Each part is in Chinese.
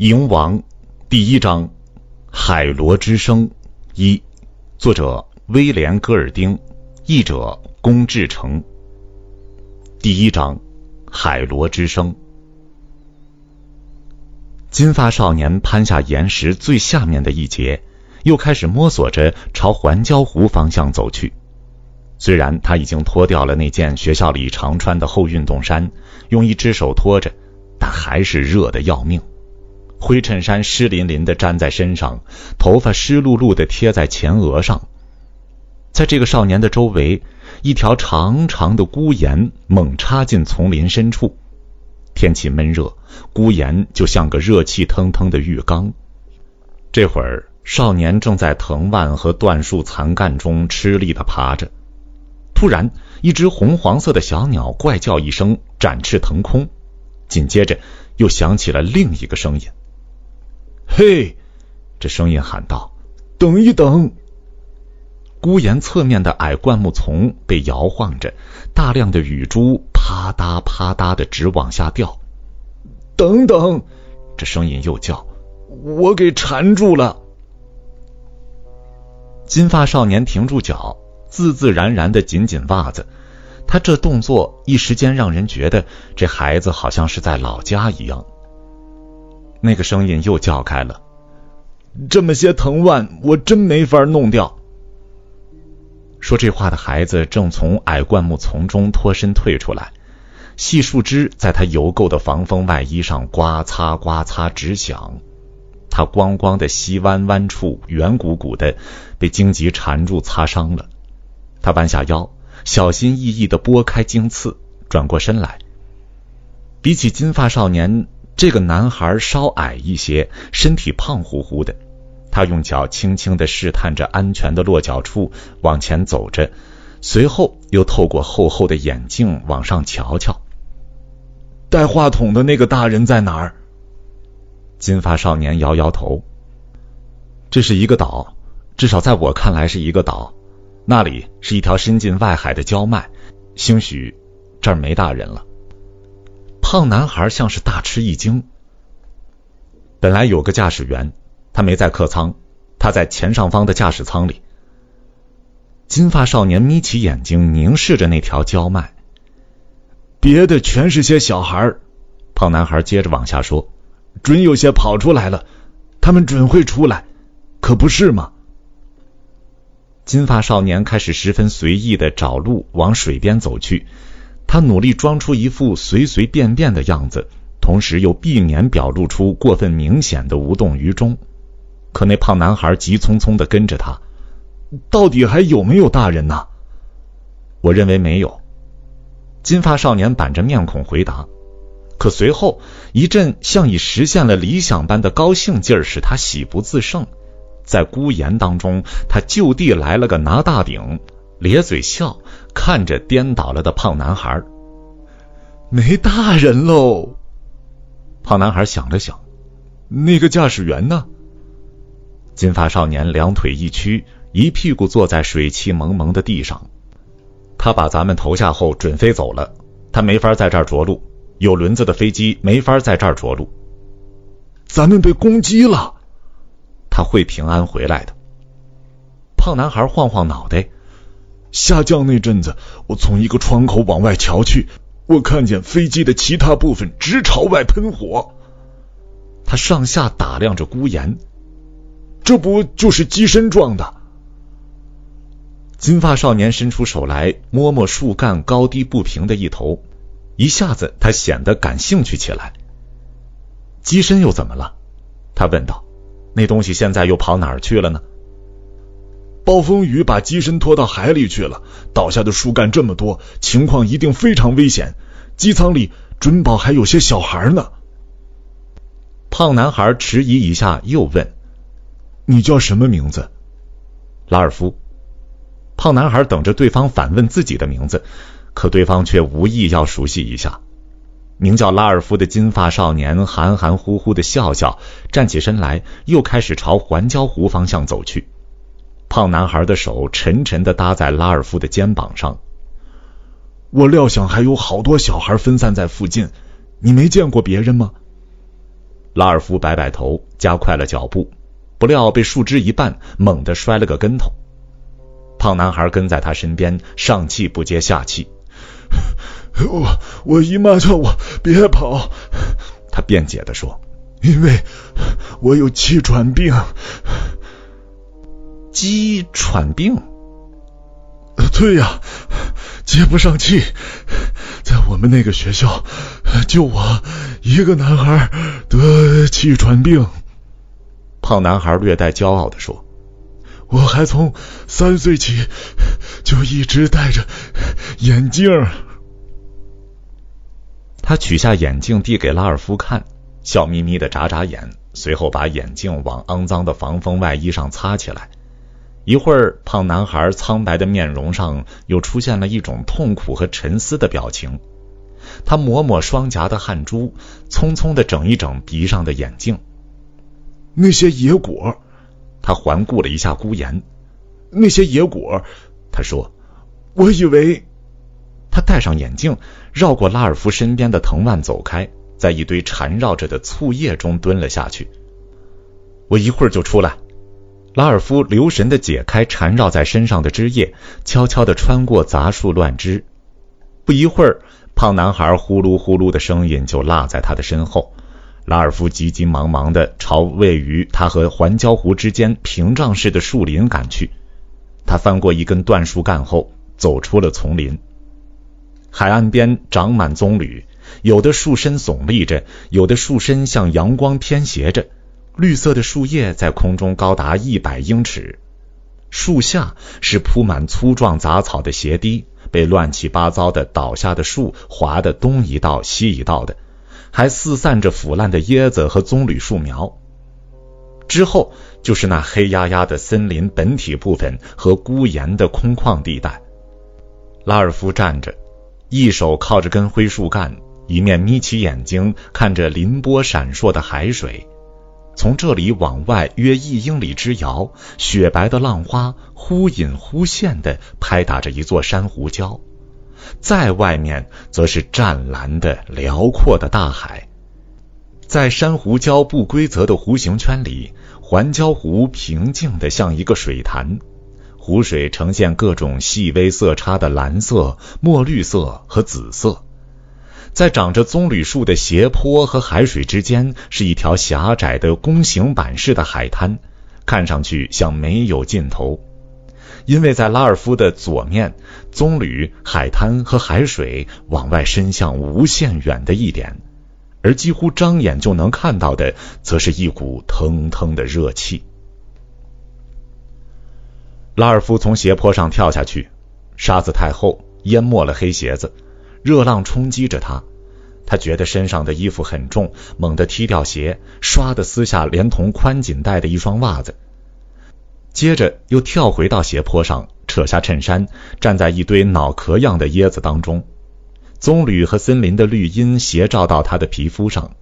蝇王第一章：海螺之声一，作者威廉·戈尔丁，译者龚志成。第一章：海螺之声。金发少年攀下岩石最下面的一节，又开始摸索着朝环礁湖方向走去。虽然他已经脱掉了那件学校里常穿的厚运动衫，用一只手托着，但还是热得要命。灰衬衫湿淋淋的粘在身上，头发湿漉漉的贴在前额上。在这个少年的周围，一条长长的孤岩猛插进丛林深处。天气闷热，孤岩就像个热气腾腾的浴缸。这会儿，少年正在藤蔓和断树残干中吃力的爬着。突然，一只红黄色的小鸟怪叫一声，展翅腾空。紧接着，又响起了另一个声音。嘿，这声音喊道：“等一等！”孤岩侧面的矮灌木丛被摇晃着，大量的雨珠啪嗒啪嗒的直往下掉。等等，这声音又叫：“我给缠住了！”金发少年停住脚，自自然然的紧紧袜子。他这动作一时间让人觉得这孩子好像是在老家一样。那个声音又叫开了：“这么些藤蔓，我真没法弄掉。”说这话的孩子正从矮灌木丛中脱身退出来，细树枝在他油垢的防风外衣上刮擦刮擦直响。他光光的膝弯弯处圆鼓鼓的，被荆棘缠住擦伤了。他弯下腰，小心翼翼的拨开荆刺，转过身来。比起金发少年。这个男孩稍矮一些，身体胖乎乎的。他用脚轻轻的试探着安全的落脚处，往前走着，随后又透过厚厚的眼镜往上瞧瞧。带话筒的那个大人在哪儿？金发少年摇摇头。这是一个岛，至少在我看来是一个岛。那里是一条伸进外海的礁脉，兴许这儿没大人了。胖男孩像是大吃一惊。本来有个驾驶员，他没在客舱，他在前上方的驾驶舱里。金发少年眯起眼睛凝视着那条焦脉。别的全是些小孩胖男孩接着往下说：“准有些跑出来了，他们准会出来，可不是吗？”金发少年开始十分随意的找路往水边走去。他努力装出一副随随便便的样子，同时又避免表露出过分明显的无动于衷。可那胖男孩急匆匆的跟着他，到底还有没有大人呢？我认为没有。金发少年板着面孔回答。可随后一阵像已实现了理想般的高兴劲儿使他喜不自胜，在孤言当中，他就地来了个拿大顶。咧嘴笑，看着颠倒了的胖男孩。没大人喽。胖男孩想了想，那个驾驶员呢？金发少年两腿一屈，一屁股坐在水汽蒙蒙的地上。他把咱们投下后准飞走了，他没法在这儿着陆。有轮子的飞机没法在这儿着陆。咱们被攻击了。他会平安回来的。胖男孩晃晃脑袋。下降那阵子，我从一个窗口往外瞧去，我看见飞机的其他部分直朝外喷火。他上下打量着孤岩，这不就是机身撞的？金发少年伸出手来摸摸树干高低不平的一头，一下子他显得感兴趣起来。机身又怎么了？他问道。那东西现在又跑哪儿去了呢？暴风雨把机身拖到海里去了，倒下的树干这么多，情况一定非常危险。机舱里准保还有些小孩呢。胖男孩迟疑一下，又问：“你叫什么名字？”拉尔夫。胖男孩等着对方反问自己的名字，可对方却无意要熟悉一下。名叫拉尔夫的金发少年含含糊糊的笑笑，站起身来，又开始朝环礁湖方向走去。胖男孩的手沉沉的搭在拉尔夫的肩膀上。我料想还有好多小孩分散在附近，你没见过别人吗？拉尔夫摆摆头，加快了脚步，不料被树枝一绊，猛地摔了个跟头。胖男孩跟在他身边，上气不接下气：“ 我我姨妈叫我别跑。”他辩解的说：“因为我有气喘病。”气喘病？对呀，接不上气。在我们那个学校，就我一个男孩得气喘病。胖男孩略带骄傲的说：“我还从三岁起就一直戴着眼镜。”他取下眼镜递给拉尔夫看，笑眯眯的眨眨眼，随后把眼镜往肮脏的防风外衣上擦起来。一会儿，胖男孩苍白的面容上又出现了一种痛苦和沉思的表情。他抹抹双颊的汗珠，匆匆的整一整鼻上的眼镜。那些野果，他环顾了一下孤岩。那些野果，他说：“我以为……”他戴上眼镜，绕过拉尔夫身边的藤蔓走开，在一堆缠绕着的醋液中蹲了下去。我一会儿就出来。拉尔夫留神的解开缠绕在身上的枝叶，悄悄的穿过杂树乱枝。不一会儿，胖男孩呼噜呼噜的声音就落在他的身后。拉尔夫急急忙忙的朝位于他和环礁湖之间屏障式的树林赶去。他翻过一根断树干后，走出了丛林。海岸边长满棕榈，有的树身耸立着，有的树身向阳光偏斜着。绿色的树叶在空中高达一百英尺，树下是铺满粗壮杂草的斜堤，被乱七八糟的倒下的树划得东一道西一道的，还四散着腐烂的椰子和棕榈树苗。之后就是那黑压压的森林本体部分和孤岩的空旷地带。拉尔夫站着，一手靠着根灰树干，一面眯起眼睛看着粼波闪烁的海水。从这里往外约一英里之遥，雪白的浪花忽隐忽现的拍打着一座珊瑚礁，在外面则是湛蓝的辽阔的大海。在珊瑚礁不规则的弧形圈里，环礁湖平静的像一个水潭，湖水呈现各种细微色差的蓝色、墨绿色和紫色。在长着棕榈树的斜坡和海水之间，是一条狭窄的弓形板式的海滩，看上去像没有尽头。因为在拉尔夫的左面，棕榈、海滩和海水往外伸向无限远的一点，而几乎张眼就能看到的，则是一股腾腾的热气。拉尔夫从斜坡上跳下去，沙子太厚，淹没了黑鞋子。热浪冲击着他，他觉得身上的衣服很重，猛地踢掉鞋，唰的撕下连同宽紧带的一双袜子，接着又跳回到斜坡上，扯下衬衫，站在一堆脑壳样的椰子当中，棕榈和森林的绿荫斜照到他的皮肤上。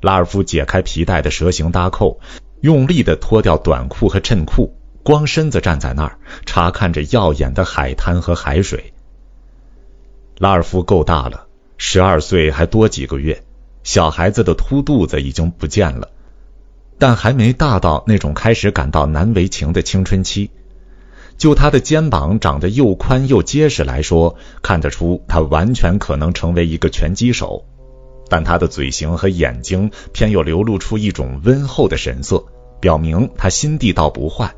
拉尔夫解开皮带的蛇形搭扣，用力的脱掉短裤和衬裤，光身子站在那儿，查看着耀眼的海滩和海水。拉尔夫够大了，十二岁还多几个月，小孩子的凸肚子已经不见了，但还没大到那种开始感到难为情的青春期。就他的肩膀长得又宽又结实来说，看得出他完全可能成为一个拳击手。但他的嘴型和眼睛偏又流露出一种温厚的神色，表明他心地倒不坏。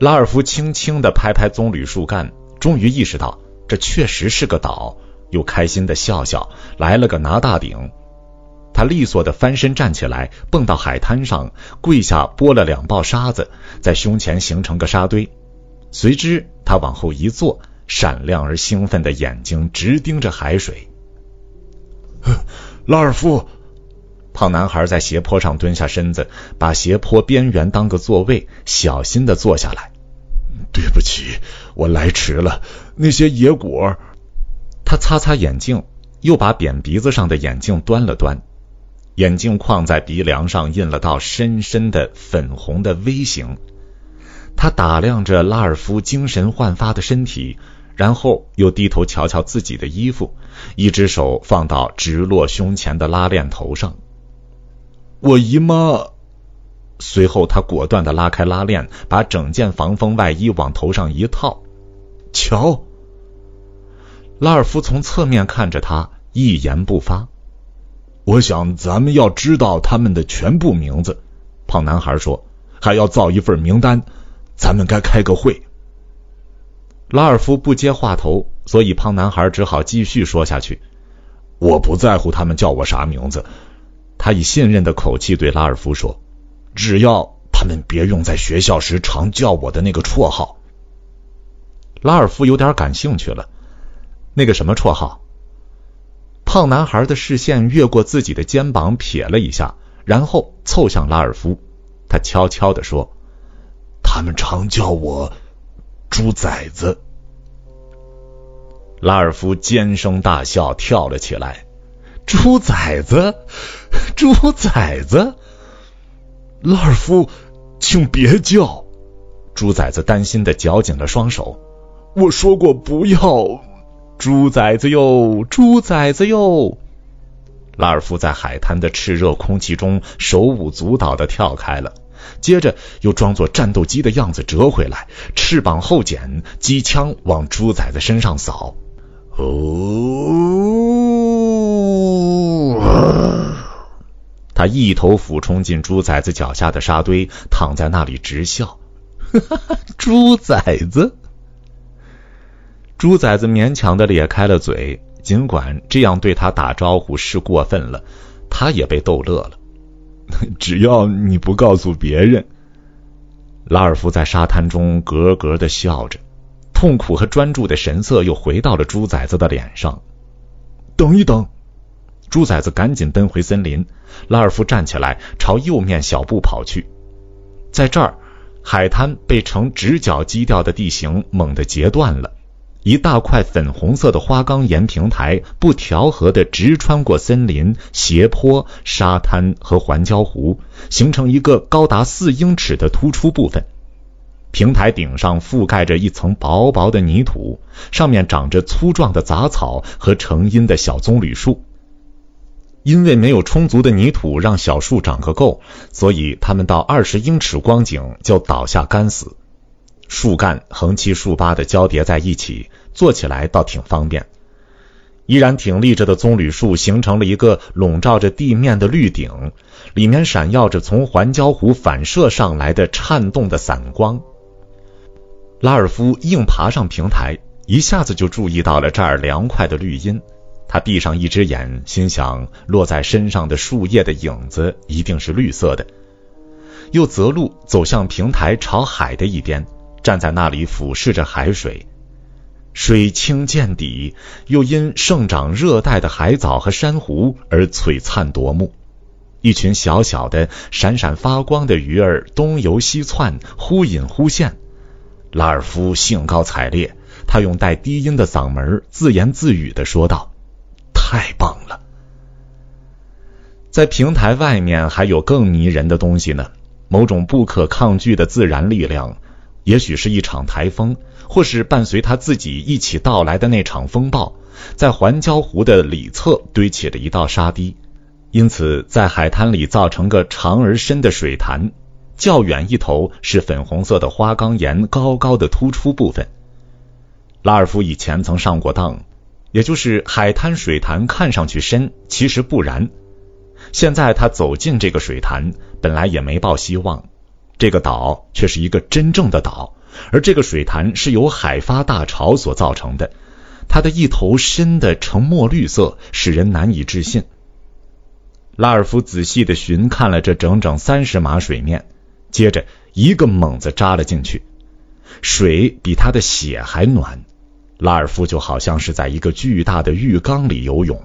拉尔夫轻轻的拍拍棕榈树干，终于意识到。这确实是个岛，又开心的笑笑，来了个拿大顶。他利索的翻身站起来，蹦到海滩上，跪下拨了两抱沙子，在胸前形成个沙堆。随之，他往后一坐，闪亮而兴奋的眼睛直盯着海水。拉尔夫，胖男孩在斜坡上蹲下身子，把斜坡边缘当个座位，小心的坐下来。对不起，我来迟了。那些野果，他擦擦眼镜，又把扁鼻子上的眼镜端了端，眼镜框在鼻梁上印了道深深的粉红的 V 形。他打量着拉尔夫精神焕发的身体，然后又低头瞧瞧自己的衣服，一只手放到直落胸前的拉链头上。我姨妈。随后，他果断的拉开拉链，把整件防风外衣往头上一套。瞧，拉尔夫从侧面看着他，一言不发。我想咱们要知道他们的全部名字。胖男孩说：“还要造一份名单，咱们该开个会。”拉尔夫不接话头，所以胖男孩只好继续说下去：“我不在乎他们叫我啥名字。”他以信任的口气对拉尔夫说。只要他们别用在学校时常叫我的那个绰号。拉尔夫有点感兴趣了，那个什么绰号？胖男孩的视线越过自己的肩膀瞥了一下，然后凑向拉尔夫，他悄悄的说：“他们常叫我猪崽子。”拉尔夫尖声大笑，跳了起来：“猪崽子，猪崽子！”拉尔夫，请别叫！猪崽子担心的绞紧了双手。我说过不要！猪崽子哟，猪崽子哟！拉尔夫在海滩的炽热空气中手舞足蹈的跳开了，接着又装作战斗机的样子折回来，翅膀后剪，机枪往猪崽子身上扫。哦！他一头俯冲进猪崽子脚下的沙堆，躺在那里直笑。猪崽子，猪崽子勉强的咧开了嘴，尽管这样对他打招呼是过分了，他也被逗乐了。只要你不告诉别人，拉尔夫在沙滩中咯咯的笑着，痛苦和专注的神色又回到了猪崽子的脸上。等一等。猪崽子赶紧奔回森林，拉尔夫站起来朝右面小步跑去。在这儿，海滩被呈直角基调的地形猛地截断了，一大块粉红色的花岗岩平台不调和的直穿过森林、斜坡、沙滩和环礁湖，形成一个高达四英尺的突出部分。平台顶上覆盖着一层薄薄的泥土，上面长着粗壮的杂草和成荫的小棕榈树。因为没有充足的泥土让小树长个够，所以它们到二十英尺光景就倒下干死。树干横七竖八的交叠在一起，做起来倒挺方便。依然挺立着的棕榈树形成了一个笼罩着地面的绿顶，里面闪耀着从环礁湖反射上来的颤动的散光。拉尔夫硬爬上平台，一下子就注意到了这儿凉快的绿荫。他闭上一只眼，心想落在身上的树叶的影子一定是绿色的。又择路走向平台朝海的一边，站在那里俯视着海水。水清见底，又因盛长热带的海藻和珊瑚而璀璨夺目。一群小小的、闪闪发光的鱼儿东游西窜，忽隐忽现。拉尔夫兴高采烈，他用带低音的嗓门自言自语的说道。太棒了！在平台外面还有更迷人的东西呢，某种不可抗拒的自然力量，也许是一场台风，或是伴随他自己一起到来的那场风暴，在环礁湖的里侧堆起了一道沙堤，因此在海滩里造成个长而深的水潭，较远一头是粉红色的花岗岩高高的突出部分。拉尔夫以前曾上过当。也就是海滩水潭看上去深，其实不然。现在他走进这个水潭，本来也没抱希望。这个岛却是一个真正的岛，而这个水潭是由海发大潮所造成的。它的一头深的呈墨绿色，使人难以置信。拉尔夫仔细的寻看了这整整三十码水面，接着一个猛子扎了进去，水比他的血还暖。拉尔夫就好像是在一个巨大的浴缸里游泳。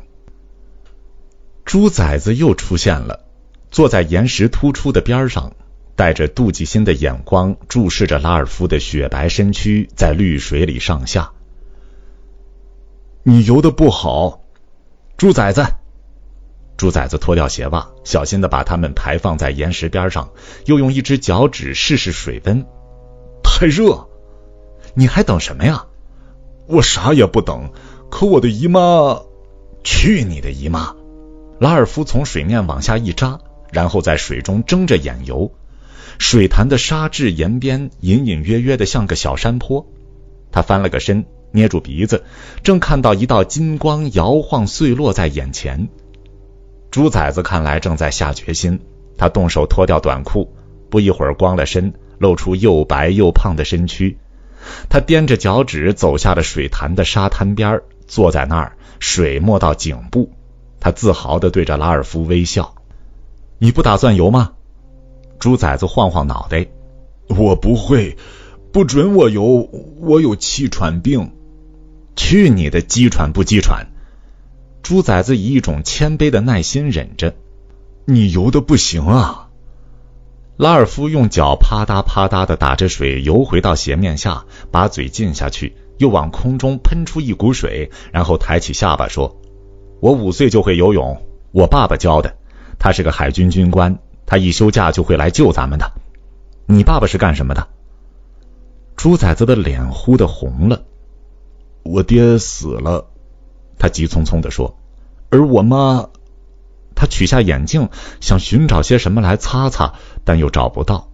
猪崽子又出现了，坐在岩石突出的边上，带着妒忌心的眼光注视着拉尔夫的雪白身躯在绿水里上下。你游的不好，猪崽子！猪崽子脱掉鞋袜，小心的把它们排放在岩石边上，又用一只脚趾试试水温。太热！你还等什么呀？我啥也不等，可我的姨妈……去你的姨妈！拉尔夫从水面往下一扎，然后在水中睁着眼游。水潭的沙质岩边隐隐约约的像个小山坡。他翻了个身，捏住鼻子，正看到一道金光摇晃碎落在眼前。猪崽子看来正在下决心，他动手脱掉短裤，不一会儿光了身，露出又白又胖的身躯。他踮着脚趾走下了水潭的沙滩边，坐在那儿，水没到颈部。他自豪的对着拉尔夫微笑：“你不打算游吗？”猪崽子晃晃脑袋：“我不会，不准我游，我有气喘病。”“去你的鸡喘不鸡喘！”猪崽子以一种谦卑的耐心忍着：“你游的不行啊。”拉尔夫用脚啪嗒啪嗒的打着水，游回到斜面下，把嘴浸下去，又往空中喷出一股水，然后抬起下巴说：“我五岁就会游泳，我爸爸教的。他是个海军军官，他一休假就会来救咱们的。你爸爸是干什么的？”猪崽子的脸忽的红了。我爹死了，他急匆匆的说。而我妈……他取下眼镜，想寻找些什么来擦擦。但又找不到。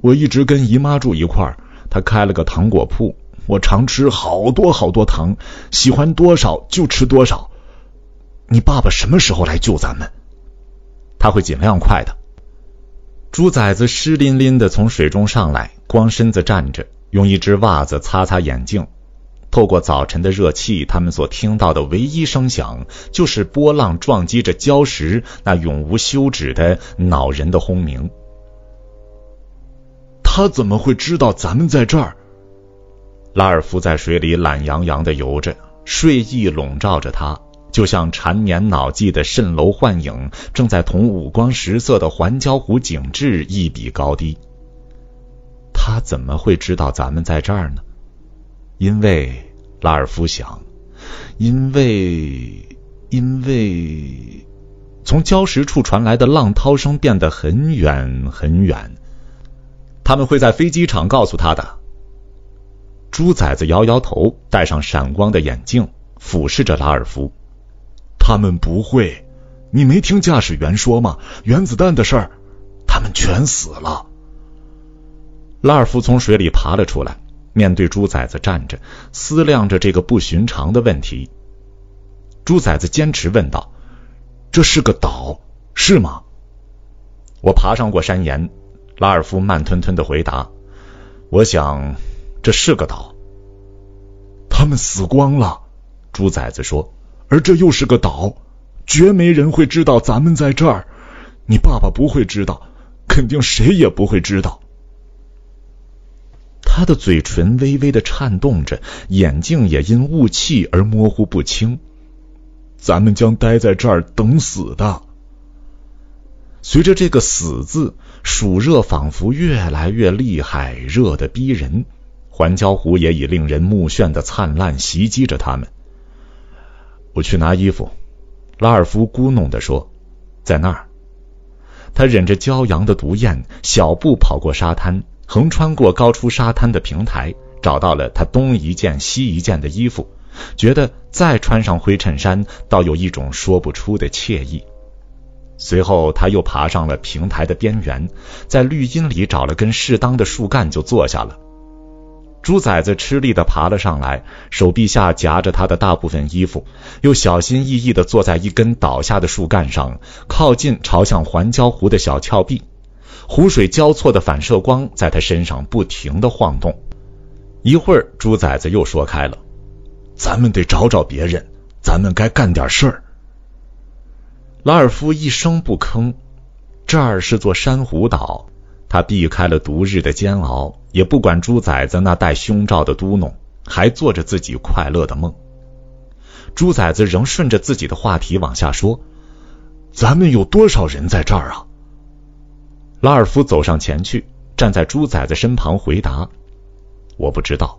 我一直跟姨妈住一块儿，她开了个糖果铺，我常吃好多好多糖，喜欢多少就吃多少。你爸爸什么时候来救咱们？他会尽量快的。猪崽子湿淋淋的从水中上来，光身子站着，用一只袜子擦擦眼镜。透过早晨的热气，他们所听到的唯一声响，就是波浪撞击着礁石那永无休止的恼人的轰鸣。他怎么会知道咱们在这儿？拉尔夫在水里懒洋洋的游着，睡意笼罩着他，就像缠绵脑际的蜃楼幻影，正在同五光十色的环礁湖景致一比高低。他怎么会知道咱们在这儿呢？因为。拉尔夫想，因为因为从礁石处传来的浪涛声变得很远很远，他们会在飞机场告诉他的。猪崽子摇摇头，戴上闪光的眼镜，俯视着拉尔夫。他们不会，你没听驾驶员说吗？原子弹的事儿，他们全死了。拉尔夫从水里爬了出来。面对猪崽子站着，思量着这个不寻常的问题。猪崽子坚持问道：“这是个岛，是吗？”我爬上过山岩。拉尔夫慢吞吞的回答：“我想这是个岛。”他们死光了，猪崽子说。而这又是个岛，绝没人会知道咱们在这儿。你爸爸不会知道，肯定谁也不会知道。他的嘴唇微微的颤动着，眼睛也因雾气而模糊不清。咱们将待在这儿等死的。随着这个“死”字，暑热仿佛越来越厉害，热得逼人。环礁湖也以令人目眩的灿烂袭击着他们。我去拿衣服，拉尔夫咕哝的说：“在那儿。”他忍着骄阳的毒焰，小步跑过沙滩。横穿过高出沙滩的平台，找到了他东一件西一件的衣服，觉得再穿上灰衬衫，倒有一种说不出的惬意。随后，他又爬上了平台的边缘，在绿荫里找了根适当的树干，就坐下了。猪崽子吃力的爬了上来，手臂下夹着他的大部分衣服，又小心翼翼的坐在一根倒下的树干上，靠近朝向环礁湖的小峭壁。湖水交错的反射光在他身上不停的晃动。一会儿，猪崽子又说开了：“咱们得找找别人，咱们该干点事儿。”拉尔夫一声不吭。这儿是座珊瑚岛，他避开了毒日的煎熬，也不管猪崽子那带胸罩的嘟哝，还做着自己快乐的梦。猪崽子仍顺着自己的话题往下说：“咱们有多少人在这儿啊？”拉尔夫走上前去，站在猪崽子身旁，回答：“我不知道。”